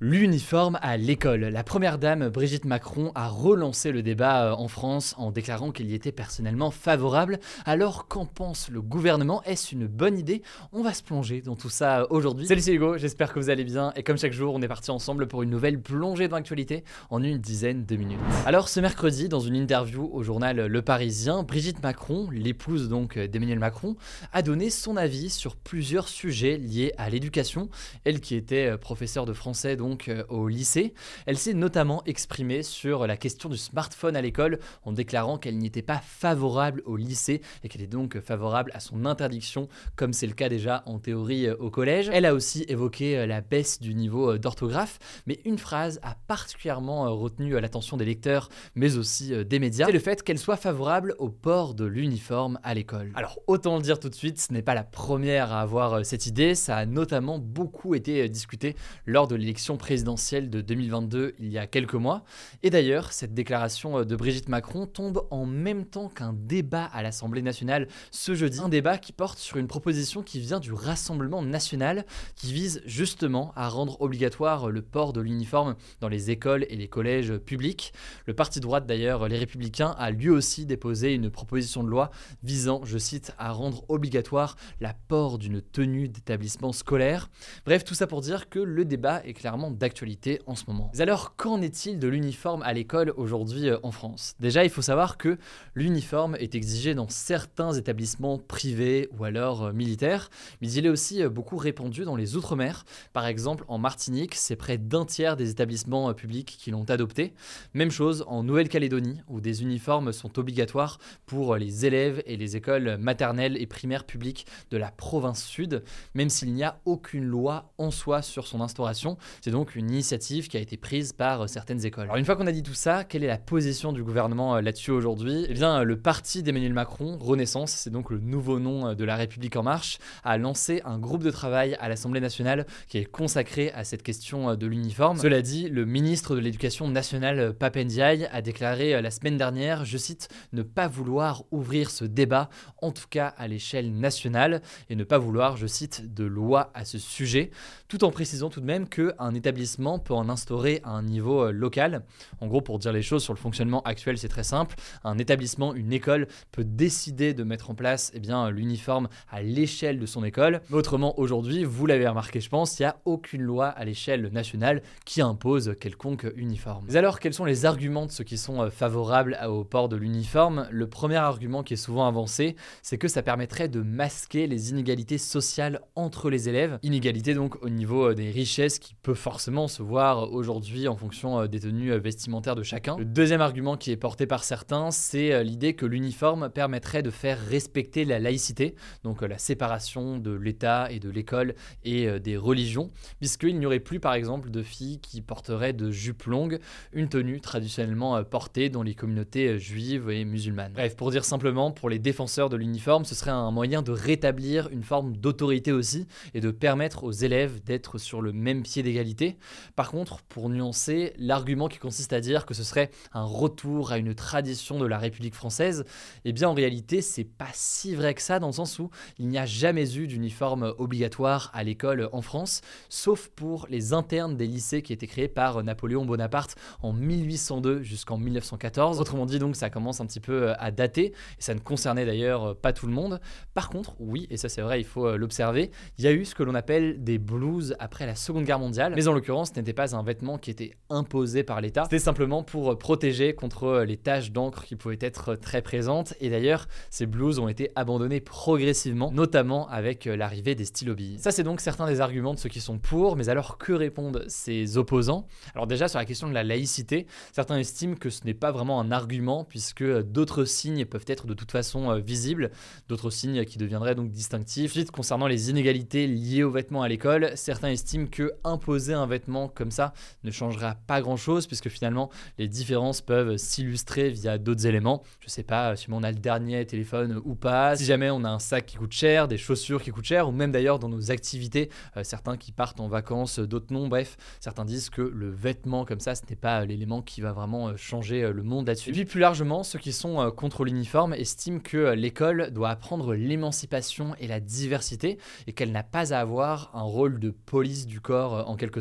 L'uniforme à l'école. La première dame Brigitte Macron a relancé le débat euh, en France en déclarant qu'elle y était personnellement favorable. Alors qu'en pense le gouvernement? Est-ce une bonne idée? On va se plonger dans tout ça euh, aujourd'hui. Salut c'est Hugo, j'espère que vous allez bien et comme chaque jour on est parti ensemble pour une nouvelle plongée dans l'actualité en une dizaine de minutes. Alors ce mercredi dans une interview au journal Le Parisien, Brigitte Macron, l'épouse donc d'Emmanuel Macron, a donné son avis sur plusieurs sujets liés à l'éducation. Elle qui était euh, professeure de français donc euh, au lycée. Elle s'est notamment exprimée sur la question du smartphone à l'école en déclarant qu'elle n'était pas favorable au lycée et qu'elle est donc favorable à son interdiction comme c'est le cas déjà en théorie euh, au collège. Elle a aussi évoqué euh, la baisse du niveau d'orthographe, mais une phrase a particulièrement retenu l'attention des lecteurs mais aussi des médias, c'est le fait qu'elle soit favorable au port de l'uniforme à l'école. Alors autant le dire tout de suite, ce n'est pas la première à avoir cette idée, ça a notamment beaucoup été discuté lors de l'élection présidentielle de 2022 il y a quelques mois. Et d'ailleurs, cette déclaration de Brigitte Macron tombe en même temps qu'un débat à l'Assemblée nationale ce jeudi. Un débat qui porte sur une proposition qui vient du Rassemblement national, qui vise justement à rendre obligatoire le port de l'uniforme dans les écoles et les collèges publics. Le parti droite d'ailleurs, les Républicains, a lui aussi déposé une proposition de loi visant, je cite, à rendre obligatoire la port d'une tenue d'établissement scolaire. Bref, tout ça pour dire que le débat est clairement d'actualité en ce moment. Mais alors, qu'en est-il de l'uniforme à l'école aujourd'hui euh, en France? Déjà, il faut savoir que l'uniforme est exigé dans certains établissements privés ou alors euh, militaires, mais il est aussi euh, beaucoup répandu dans les Outre-mer. Par exemple, en Martinique, c'est près d'un tiers des établissements publics qui l'ont adopté. Même chose en Nouvelle-Calédonie, où des uniformes sont obligatoires pour les élèves et les écoles maternelles et primaires publiques de la province sud, même s'il n'y a aucune loi en soi sur son instauration. C'est une initiative qui a été prise par euh, certaines écoles. Alors une fois qu'on a dit tout ça, quelle est la position du gouvernement euh, là-dessus aujourd'hui? Eh bien, le parti d'Emmanuel Macron, Renaissance, c'est donc le nouveau nom euh, de la République en marche, a lancé un groupe de travail à l'Assemblée nationale qui est consacré à cette question de l'uniforme. Cela dit, le ministre de l'Éducation nationale, Papendiaï, a déclaré la semaine dernière, je cite, ne pas vouloir ouvrir ce débat, en tout cas à l'échelle nationale, et ne pas vouloir, je cite, de loi à ce sujet, tout en précisant tout de même qu'un peut en instaurer à un niveau euh, local. En gros, pour dire les choses sur le fonctionnement actuel, c'est très simple. Un établissement, une école peut décider de mettre en place eh bien, l'uniforme à l'échelle de son école. Autrement, aujourd'hui, vous l'avez remarqué, je pense, il n'y a aucune loi à l'échelle nationale qui impose quelconque uniforme. Mais alors, quels sont les arguments de ceux qui sont euh, favorables au port de l'uniforme? Le premier argument qui est souvent avancé, c'est que ça permettrait de masquer les inégalités sociales entre les élèves. Inégalités donc au niveau euh, des richesses qui peuvent forcément se voir aujourd'hui en fonction euh, des tenues euh, vestimentaires de chacun. Le deuxième argument qui est porté par certains, c'est euh, l'idée que l'uniforme permettrait de faire respecter la laïcité, donc la séparation de l'État et de l'école et des religions, puisqu'il n'y aurait plus par exemple de filles qui porteraient de jupes longues, une tenue traditionnellement portée dans les communautés juives et musulmanes. Bref, pour dire simplement, pour les défenseurs de l'uniforme, ce serait un moyen de rétablir une forme d'autorité aussi et de permettre aux élèves d'être sur le même pied d'égalité. Par contre, pour nuancer, l'argument qui consiste à dire que ce serait un retour à une tradition de la République française, eh bien en réalité, c'est pas si vrai que ça dans le sens où il n'y a jamais eu d'uniforme obligatoire à l'école en France, sauf pour les internes des lycées qui étaient créés par Napoléon Bonaparte en 1802 jusqu'en 1914. Autrement dit, donc ça commence un petit peu à dater et ça ne concernait d'ailleurs pas tout le monde. Par contre, oui, et ça c'est vrai, il faut l'observer, il y a eu ce que l'on appelle des blues après la Seconde Guerre mondiale. En l'occurrence, ce n'était pas un vêtement qui était imposé par l'État, c'était simplement pour protéger contre les taches d'encre qui pouvaient être très présentes. Et d'ailleurs, ces blouses ont été abandonnées progressivement, notamment avec l'arrivée des stylos billes. Ça, c'est donc certains des arguments de ceux qui sont pour, mais alors que répondent ces opposants? Alors déjà, sur la question de la laïcité, certains estiment que ce n'est pas vraiment un argument, puisque d'autres signes peuvent être de toute façon euh, visibles, d'autres signes qui deviendraient donc distinctifs. Ensuite, concernant les inégalités liées aux vêtements à l'école, certains estiment que imposer un vêtement comme ça ne changera pas grand-chose, puisque finalement, les différences peuvent s'illustrer via d'autres éléments. Je sais pas si on a le dernier téléphone ou pas, si jamais on a un sac qui coûte cher, des chaussures qui coûtent cher, ou même d'ailleurs dans nos activités, euh, certains qui partent en vacances, d'autres non. Bref, certains disent que le vêtement comme ça, ce n'est pas l'élément qui va vraiment euh, changer euh, le monde là-dessus. Et puis plus largement, ceux qui sont contre l'uniforme estiment que l'école doit apprendre l'émancipation et la diversité et qu'elle n'a pas à avoir un rôle de police du corps en quelque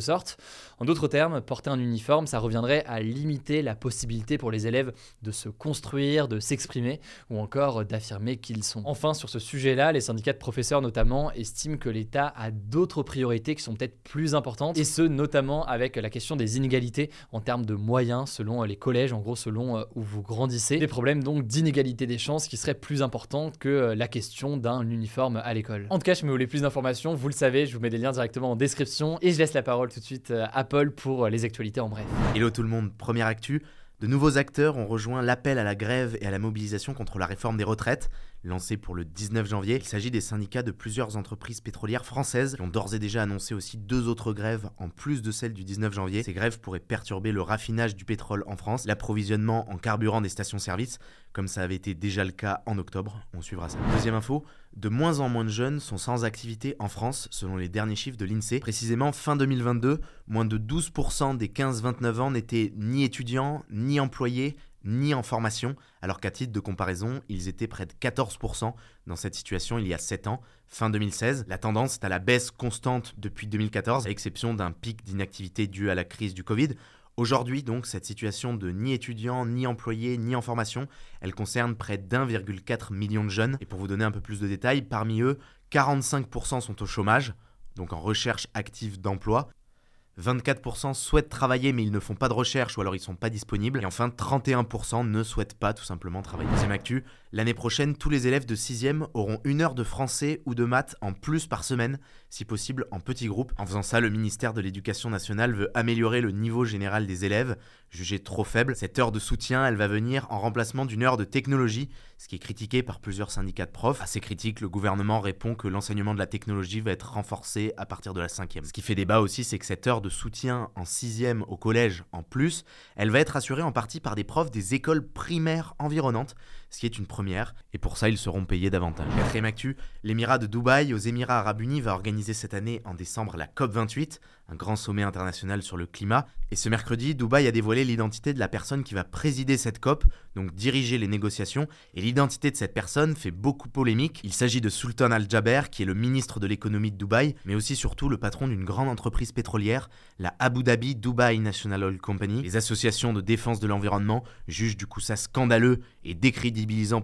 En d'autres termes, porter un uniforme, ça reviendrait à limiter la possibilité pour les élèves de se construire, de s'exprimer ou encore d'affirmer qu'ils sont. Enfin, sur ce sujet-là, les syndicats de professeurs notamment estiment que l'État a d'autres priorités qui sont peut-être plus importantes, et ce notamment avec la question des inégalités en termes de moyens selon les collèges, en gros selon euh, où vous grandissez. Des problèmes donc d'inégalité des chances qui seraient plus importants que euh, la question d'un uniforme à l'école. En tout cas, je me voulais plus d'informations, vous le savez, je vous mets des liens directement en description, et je laisse la parole de suite euh, Paul pour les actualités en bref. Hello tout le monde, première actu. De nouveaux acteurs ont rejoint l'appel à la grève et à la mobilisation contre la réforme des retraites, lancée pour le 19 janvier. Il s'agit des syndicats de plusieurs entreprises pétrolières françaises qui ont d'ores et déjà annoncé aussi deux autres grèves en plus de celles du 19 janvier. Ces grèves pourraient perturber le raffinage du pétrole en France, l'approvisionnement en carburant des stations-service, comme ça avait été déjà le cas en octobre. On suivra ça. Deuxième info, de moins en moins de jeunes sont sans activité en France, selon les derniers chiffres de l'INSEE. Précisément, fin 2022, moins de 12% des 15-29 ans n'étaient ni étudiants, ni employés, ni en formation, alors qu'à titre de comparaison, ils étaient près de 14% dans cette situation il y a 7 ans, fin 2016. La tendance est à la baisse constante depuis 2014, à exception d'un pic d'inactivité dû à la crise du Covid. Aujourd'hui, donc, cette situation de ni étudiants, ni employés, ni en formation, elle concerne près d'1,4 million de jeunes. Et pour vous donner un peu plus de détails, parmi eux, 45% sont au chômage, donc en recherche active d'emploi. 24% souhaitent travailler mais ils ne font pas de recherche ou alors ils sont pas disponibles. Et enfin, 31% ne souhaitent pas tout simplement travailler. Deuxième actu, l'année prochaine, tous les élèves de 6e auront une heure de français ou de maths en plus par semaine, si possible en petits groupes. En faisant ça, le ministère de l'Éducation nationale veut améliorer le niveau général des élèves, jugé trop faible. Cette heure de soutien, elle va venir en remplacement d'une heure de technologie, ce qui est critiqué par plusieurs syndicats de profs. À ces critiques, le gouvernement répond que l'enseignement de la technologie va être renforcé à partir de la 5e. Ce qui fait débat aussi, c'est que cette heure de soutien en sixième au collège en plus, elle va être assurée en partie par des profs des écoles primaires environnantes, ce qui est une première, et pour ça ils seront payés davantage. Quatrième actu, l'Émirat de Dubaï aux Émirats Arabes Unis va organiser cette année en décembre la COP28, un grand sommet international sur le climat, et ce mercredi, Dubaï a dévoilé l'identité de la personne qui va présider cette COP, donc diriger les négociations, et l'identité de cette personne fait beaucoup polémique. Il s'agit de Sultan Al-Jaber, qui est le ministre de l'économie de Dubaï, mais aussi surtout le patron d'une grande entreprise pétrolière, la Abu Dhabi Dubai National Oil Company. Les associations de défense de l'environnement jugent du coup ça scandaleux et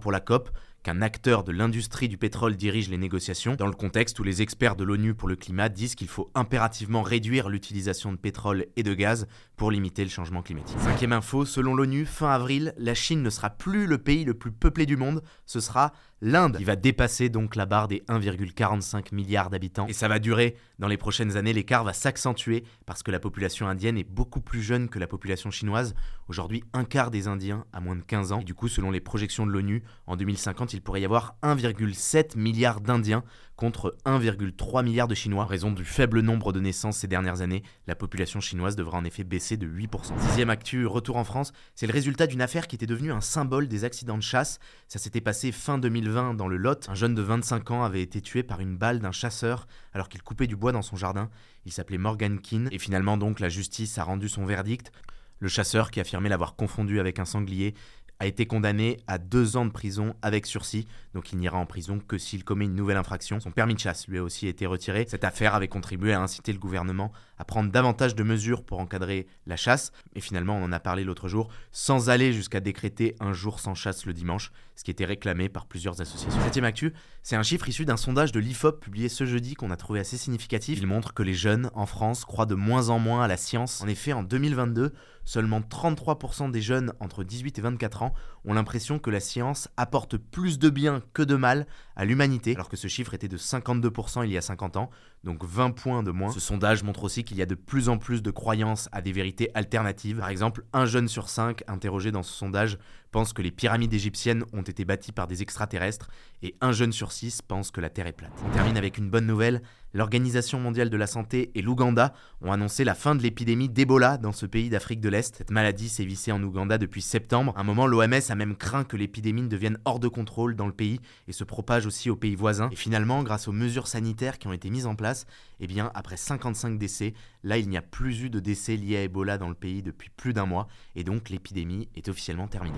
pour la COP qu'un acteur de l'industrie du pétrole dirige les négociations, dans le contexte où les experts de l'ONU pour le climat disent qu'il faut impérativement réduire l'utilisation de pétrole et de gaz pour limiter le changement climatique. Cinquième info, selon l'ONU, fin avril, la Chine ne sera plus le pays le plus peuplé du monde, ce sera l'Inde qui va dépasser donc la barre des 1,45 milliards d'habitants. Et ça va durer. Dans les prochaines années, l'écart va s'accentuer parce que la population indienne est beaucoup plus jeune que la population chinoise. Aujourd'hui, un quart des Indiens a moins de 15 ans. Et du coup, selon les projections de l'ONU, en 2050, il pourrait y avoir 1,7 milliard d'Indiens contre 1,3 milliard de Chinois. En raison du faible nombre de naissances ces dernières années, la population chinoise devra en effet baisser de 8%. Sixième actu, retour en France, c'est le résultat d'une affaire qui était devenue un symbole des accidents de chasse. Ça s'était passé fin 2020 dans le Lot. Un jeune de 25 ans avait été tué par une balle d'un chasseur alors qu'il coupait du bois dans son jardin. Il s'appelait Morgan Keane et finalement donc la justice a rendu son verdict. Le chasseur, qui affirmait l'avoir confondu avec un sanglier, a été condamné à deux ans de prison avec sursis, donc il n'ira en prison que s'il commet une nouvelle infraction. Son permis de chasse lui a aussi été retiré. Cette affaire avait contribué à inciter le gouvernement à prendre davantage de mesures pour encadrer la chasse, et finalement on en a parlé l'autre jour, sans aller jusqu'à décréter un jour sans chasse le dimanche, ce qui était réclamé par plusieurs associations. Septième actu, c'est un chiffre issu d'un sondage de l'IFOP publié ce jeudi qu'on a trouvé assez significatif. Il montre que les jeunes en France croient de moins en moins à la science. En effet, en 2022, seulement 33% des jeunes entre 18 et 24 ans ont l'impression que la science apporte plus de bien que de mal à l'humanité, alors que ce chiffre était de 52% il y a 50 ans, donc 20 points de moins. Ce sondage montre aussi qu'il y a de plus en plus de croyances à des vérités alternatives. Par exemple, un jeune sur cinq interrogé dans ce sondage pense que les pyramides égyptiennes ont été bâties par des extraterrestres et un jeune sur six pense que la Terre est plate. On termine avec une bonne nouvelle. L'Organisation mondiale de la santé et l'Ouganda ont annoncé la fin de l'épidémie d'Ebola dans ce pays d'Afrique de l'Est. Cette maladie sévissait en Ouganda depuis septembre. À un moment, l'OMS a même craint que l'épidémie ne devienne hors de contrôle dans le pays et se propage aussi aux pays voisins. Et finalement, grâce aux mesures sanitaires qui ont été mises en place, eh bien, après 55 décès, là, il n'y a plus eu de décès liés à Ebola dans le pays depuis plus d'un mois et donc l'épidémie est officiellement terminée.